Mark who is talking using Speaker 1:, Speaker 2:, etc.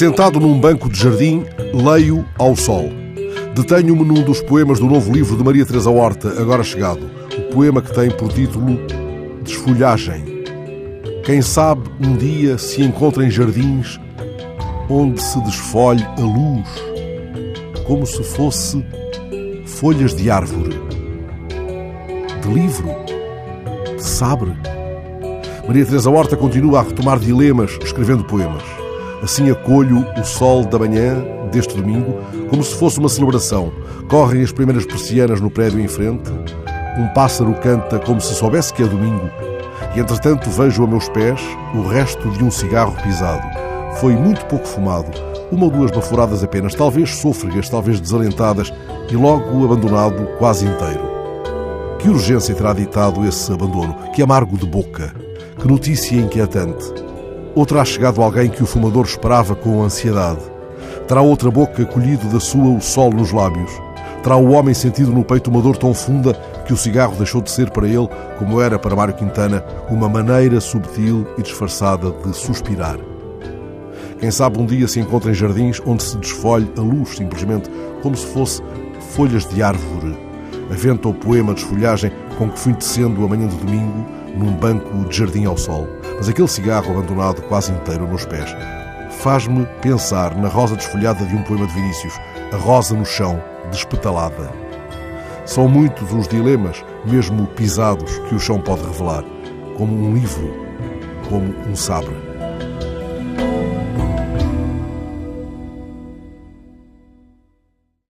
Speaker 1: Sentado num banco de jardim, leio ao sol. Detenho-me num dos poemas do novo livro de Maria Teresa Horta, agora chegado. O poema que tem por título Desfolhagem. Quem sabe um dia se encontra em jardins onde se desfolhe a luz, como se fosse folhas de árvore, de livro, de sabre. Maria Teresa Horta continua a retomar dilemas escrevendo poemas. Assim acolho o sol da manhã deste domingo como se fosse uma celebração. Correm as primeiras persianas no prédio em frente. Um pássaro canta como se soubesse que é domingo. E entretanto vejo a meus pés o resto de um cigarro pisado. Foi muito pouco fumado, uma ou duas baforadas apenas, talvez sôfregas, talvez desalentadas, e logo abandonado quase inteiro. Que urgência terá ditado esse abandono? Que amargo de boca? Que notícia inquietante? Ou terá chegado alguém que o fumador esperava com ansiedade? Terá outra boca colhido da sua o sol nos lábios? Terá o homem sentido no peito uma dor tão funda que o cigarro deixou de ser para ele, como era para Mário Quintana, uma maneira subtil e disfarçada de suspirar? Quem sabe um dia se encontra em jardins onde se desfolhe a luz, simplesmente, como se fosse folhas de árvore. Aventa o poema de esfolhagem com que fui tecendo a manhã de domingo num banco de jardim ao sol. Mas aquele cigarro abandonado quase inteiro nos pés faz-me pensar na rosa desfolhada de um poema de Vinícius, a rosa no chão, despetalada. São muitos os dilemas, mesmo pisados, que o chão pode revelar, como um livro, como um sabre.